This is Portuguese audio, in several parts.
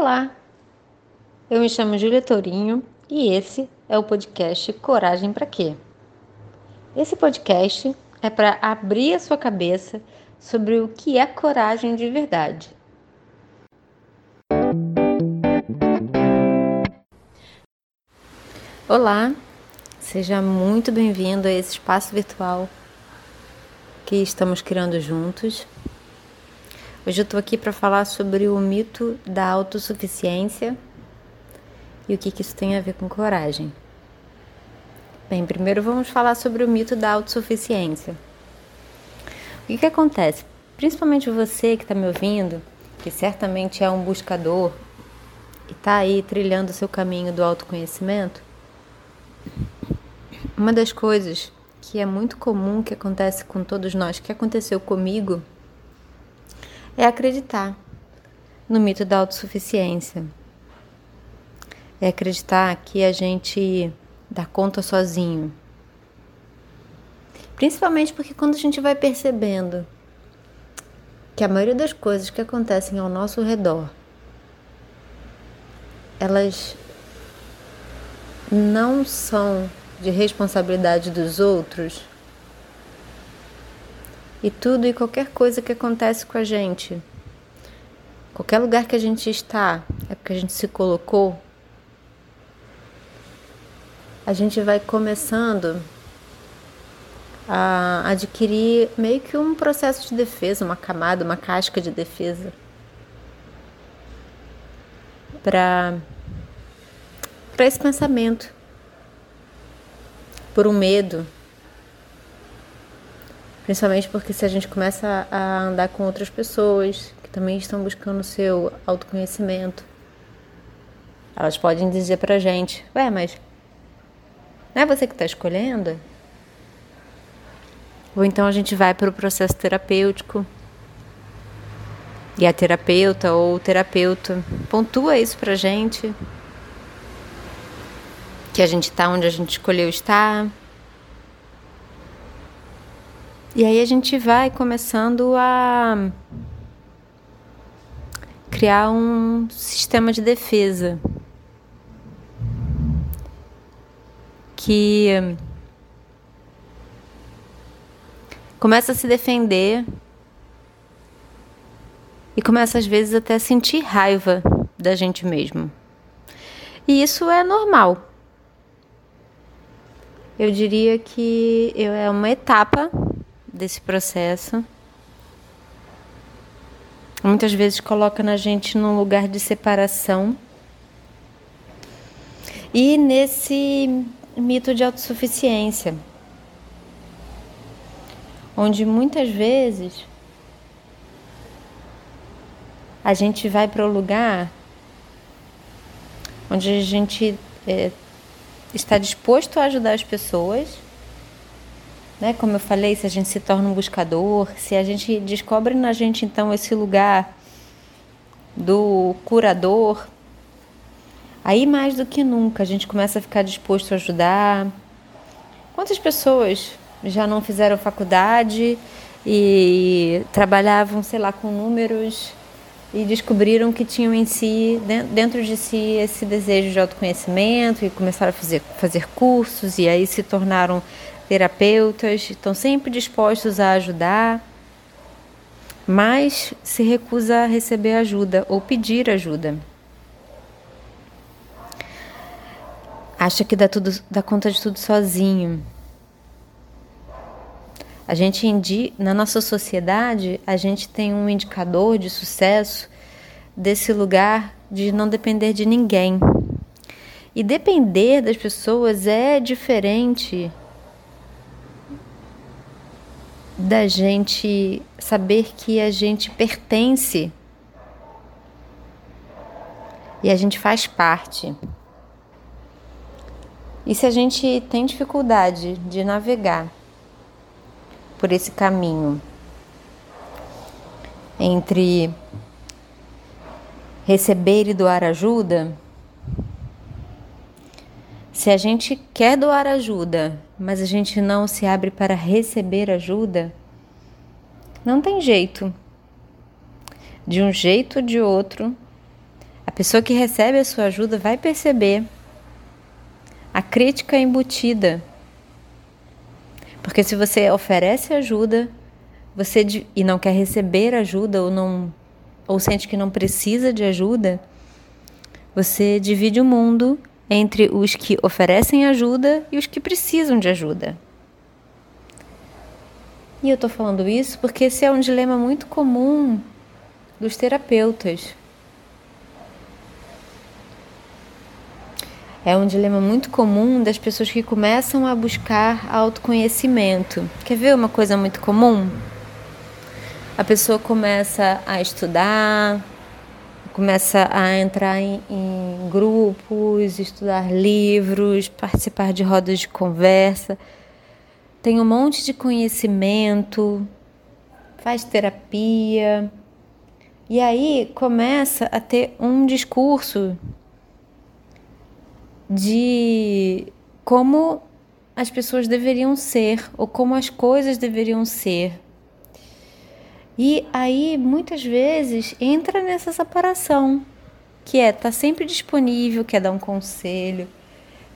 Olá, eu me chamo Júlia Tourinho e esse é o podcast Coragem para Quê? Esse podcast é para abrir a sua cabeça sobre o que é coragem de verdade. Olá, seja muito bem-vindo a esse espaço virtual que estamos criando juntos. Hoje eu estou aqui para falar sobre o mito da autossuficiência e o que, que isso tem a ver com coragem. Bem, primeiro vamos falar sobre o mito da autossuficiência. O que, que acontece? Principalmente você que está me ouvindo, que certamente é um buscador e está aí trilhando o seu caminho do autoconhecimento, uma das coisas que é muito comum que acontece com todos nós, que aconteceu comigo, é acreditar no mito da autossuficiência. É acreditar que a gente dá conta sozinho. Principalmente porque quando a gente vai percebendo que a maioria das coisas que acontecem ao nosso redor elas não são de responsabilidade dos outros, e tudo e qualquer coisa que acontece com a gente, qualquer lugar que a gente está, é porque a gente se colocou, a gente vai começando a adquirir meio que um processo de defesa, uma camada, uma casca de defesa para para esse pensamento, por um medo, Principalmente porque se a gente começa a andar com outras pessoas que também estão buscando o seu autoconhecimento, elas podem dizer pra gente: Ué, mas não é você que está escolhendo? Ou então a gente vai para o processo terapêutico e a terapeuta ou o terapeuta pontua isso pra gente. Que a gente está onde a gente escolheu estar, e aí a gente vai começando a criar um sistema de defesa que começa a se defender e começa às vezes até a sentir raiva da gente mesmo. E isso é normal. Eu diria que é uma etapa desse processo. Muitas vezes coloca na gente num lugar de separação. E nesse mito de autossuficiência, onde muitas vezes a gente vai para o lugar onde a gente é, está disposto a ajudar as pessoas né? Como eu falei, se a gente se torna um buscador, se a gente descobre na gente então esse lugar do curador, aí mais do que nunca a gente começa a ficar disposto a ajudar. Quantas pessoas já não fizeram faculdade e trabalhavam, sei lá, com números e descobriram que tinham em si, dentro de si, esse desejo de autoconhecimento e começaram a fazer, fazer cursos e aí se tornaram terapeutas, estão sempre dispostos a ajudar, mas se recusa a receber ajuda ou pedir ajuda. Acha que dá, tudo, dá conta de tudo sozinho. A gente na nossa sociedade, a gente tem um indicador de sucesso desse lugar de não depender de ninguém. E depender das pessoas é diferente da gente saber que a gente pertence e a gente faz parte. E se a gente tem dificuldade de navegar por esse caminho entre receber e doar ajuda, se a gente quer doar ajuda, mas a gente não se abre para receber ajuda, não tem jeito. De um jeito ou de outro, pessoa que recebe a sua ajuda vai perceber a crítica embutida. Porque se você oferece ajuda, você e não quer receber ajuda ou não ou sente que não precisa de ajuda, você divide o mundo entre os que oferecem ajuda e os que precisam de ajuda. E eu estou falando isso porque esse é um dilema muito comum dos terapeutas. É um dilema muito comum das pessoas que começam a buscar autoconhecimento. Quer ver uma coisa muito comum? A pessoa começa a estudar, começa a entrar em, em grupos, estudar livros, participar de rodas de conversa, tem um monte de conhecimento, faz terapia, e aí começa a ter um discurso de como as pessoas deveriam ser ou como as coisas deveriam ser. E aí muitas vezes entra nessa separação, que é estar tá sempre disponível, quer dar um conselho,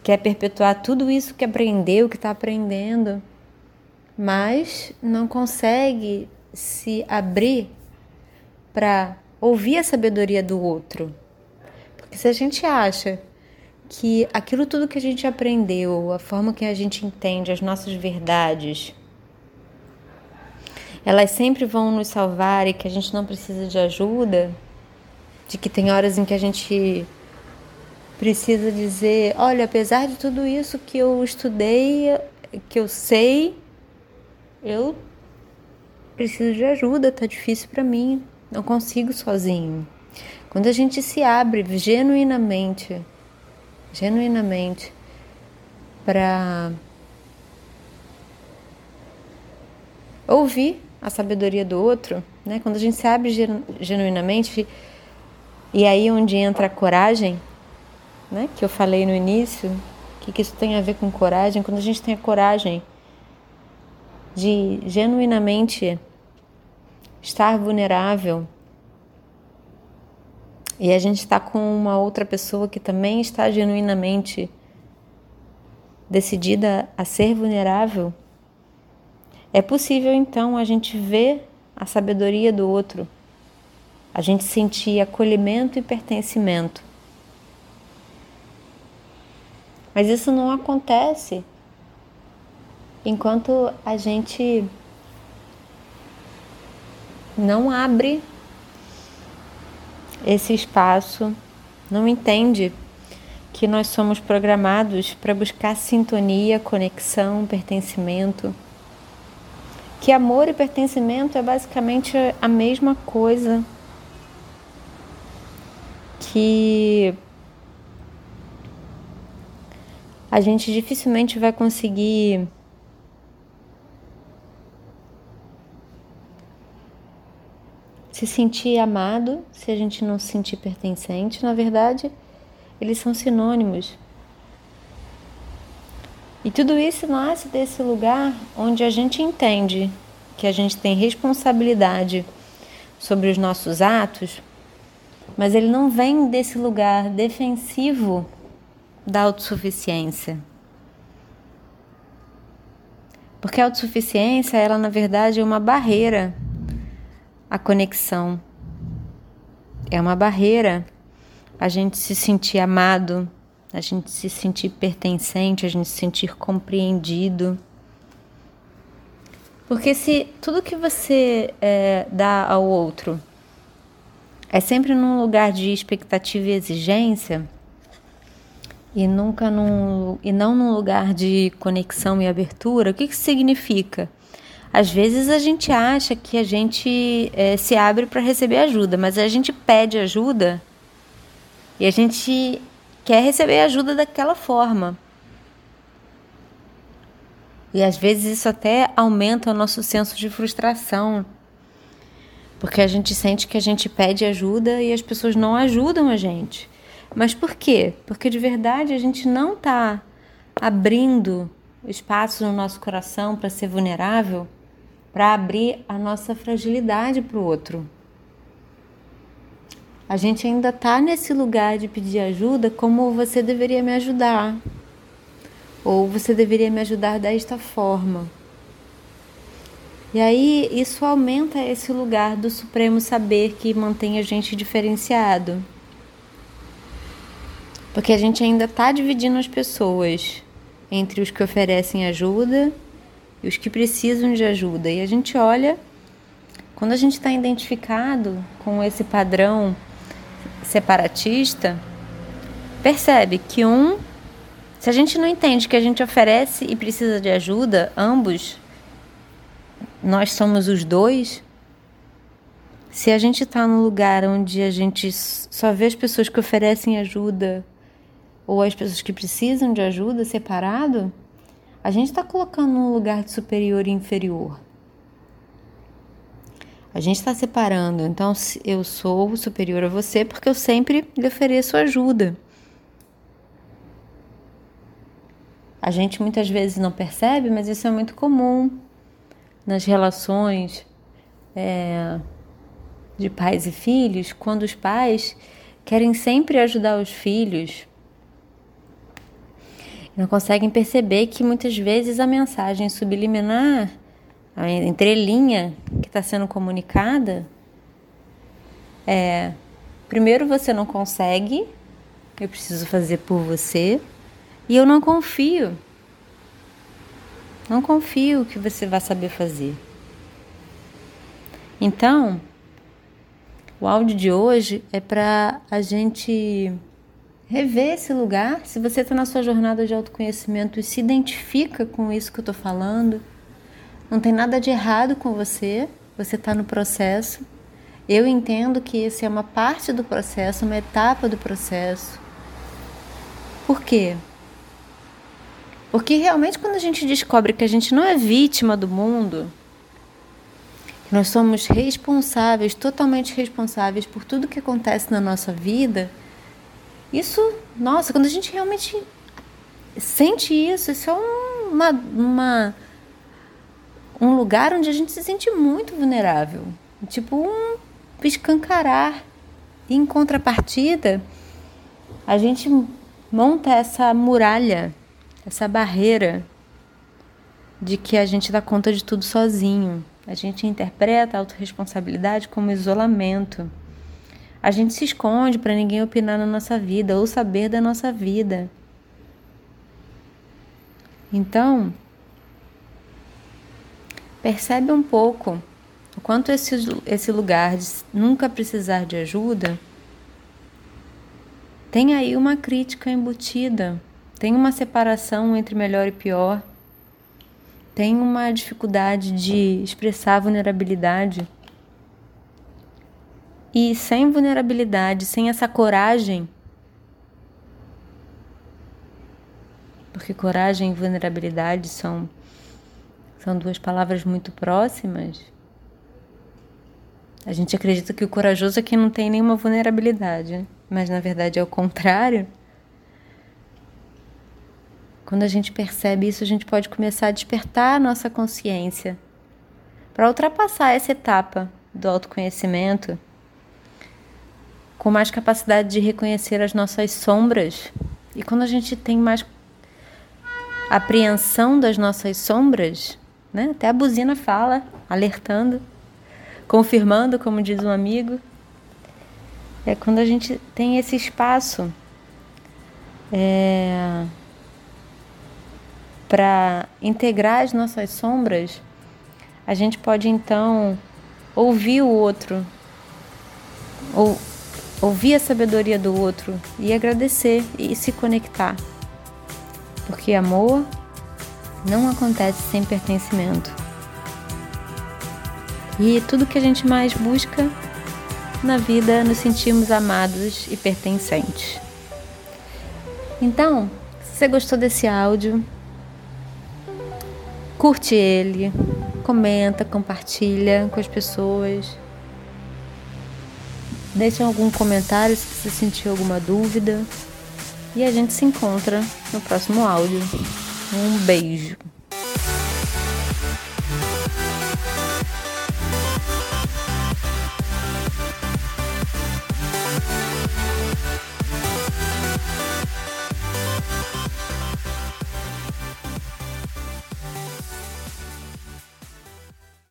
quer perpetuar tudo isso que aprendeu, que está aprendendo, mas não consegue se abrir para ouvir a sabedoria do outro. Porque se a gente acha que aquilo tudo que a gente aprendeu, a forma que a gente entende as nossas verdades, elas sempre vão nos salvar e que a gente não precisa de ajuda, de que tem horas em que a gente precisa dizer, olha, apesar de tudo isso que eu estudei, que eu sei, eu preciso de ajuda, tá difícil para mim, não consigo sozinho. Quando a gente se abre genuinamente, genuinamente para ouvir a sabedoria do outro, né? Quando a gente se abre genuinamente e aí onde entra a coragem, né? Que eu falei no início, o que, que isso tem a ver com coragem? Quando a gente tem a coragem de genuinamente estar vulnerável e a gente está com uma outra pessoa que também está genuinamente decidida a ser vulnerável, é possível então a gente ver a sabedoria do outro, a gente sentir acolhimento e pertencimento. Mas isso não acontece enquanto a gente não abre esse espaço, não entende que nós somos programados para buscar sintonia, conexão, pertencimento. Que amor e pertencimento é basicamente a mesma coisa. Que a gente dificilmente vai conseguir se sentir amado, se a gente não se sentir pertencente, na verdade, eles são sinônimos. E tudo isso nasce desse lugar onde a gente entende que a gente tem responsabilidade sobre os nossos atos, mas ele não vem desse lugar defensivo da autossuficiência. Porque a autossuficiência, ela na verdade é uma barreira a conexão. É uma barreira a gente se sentir amado, a gente se sentir pertencente, a gente se sentir compreendido. Porque se tudo que você é, dá ao outro é sempre num lugar de expectativa e exigência, e nunca num, e não num lugar de conexão e abertura, o que isso significa? Às vezes a gente acha que a gente é, se abre para receber ajuda, mas a gente pede ajuda e a gente quer receber ajuda daquela forma. E às vezes isso até aumenta o nosso senso de frustração, porque a gente sente que a gente pede ajuda e as pessoas não ajudam a gente. Mas por quê? Porque de verdade a gente não está abrindo espaço no nosso coração para ser vulnerável para abrir a nossa fragilidade para o outro. a gente ainda está nesse lugar de pedir ajuda como você deveria me ajudar. Ou você deveria me ajudar desta forma. E aí isso aumenta esse lugar do supremo saber que mantém a gente diferenciado. Porque a gente ainda está dividindo as pessoas entre os que oferecem ajuda e os que precisam de ajuda. E a gente olha, quando a gente está identificado com esse padrão separatista, percebe que um, se a gente não entende que a gente oferece e precisa de ajuda, ambos nós somos os dois, se a gente está num lugar onde a gente só vê as pessoas que oferecem ajuda ou as pessoas que precisam de ajuda separado, a gente está colocando um lugar de superior e inferior. A gente está separando. Então, eu sou superior a você porque eu sempre lhe ofereço ajuda. A gente muitas vezes não percebe, mas isso é muito comum nas relações é, de pais e filhos, quando os pais querem sempre ajudar os filhos, não conseguem perceber que muitas vezes a mensagem subliminar, a entrelinha que está sendo comunicada, é: primeiro você não consegue, eu preciso fazer por você, e eu não confio. Não confio que você vai saber fazer. Então, o áudio de hoje é para a gente rever esse lugar. Se você está na sua jornada de autoconhecimento e se identifica com isso que eu estou falando, não tem nada de errado com você, você está no processo. Eu entendo que esse é uma parte do processo, uma etapa do processo. Por quê? Porque realmente, quando a gente descobre que a gente não é vítima do mundo, que nós somos responsáveis, totalmente responsáveis por tudo que acontece na nossa vida, isso, nossa, quando a gente realmente sente isso, isso é uma, uma um lugar onde a gente se sente muito vulnerável, tipo um escancarar. E em contrapartida, a gente monta essa muralha essa barreira de que a gente dá conta de tudo sozinho. A gente interpreta a autorresponsabilidade como isolamento. A gente se esconde para ninguém opinar na nossa vida ou saber da nossa vida. Então, percebe um pouco o quanto esse, esse lugar de nunca precisar de ajuda tem aí uma crítica embutida tem uma separação entre melhor e pior, tem uma dificuldade de expressar vulnerabilidade. E sem vulnerabilidade, sem essa coragem, porque coragem e vulnerabilidade são, são duas palavras muito próximas. A gente acredita que o corajoso é quem não tem nenhuma vulnerabilidade, mas na verdade é o contrário. Quando a gente percebe isso, a gente pode começar a despertar a nossa consciência para ultrapassar essa etapa do autoconhecimento com mais capacidade de reconhecer as nossas sombras. E quando a gente tem mais apreensão das nossas sombras, né? Até a buzina fala, alertando, confirmando, como diz um amigo. É quando a gente tem esse espaço. É para integrar as nossas sombras, a gente pode então ouvir o outro, ou ouvir a sabedoria do outro e agradecer e se conectar. Porque amor não acontece sem pertencimento. E tudo que a gente mais busca na vida nos sentirmos amados e pertencentes. Então, se você gostou desse áudio, curte ele, comenta, compartilha com as pessoas. Deixa algum comentário se você sentiu alguma dúvida. E a gente se encontra no próximo áudio. Um beijo.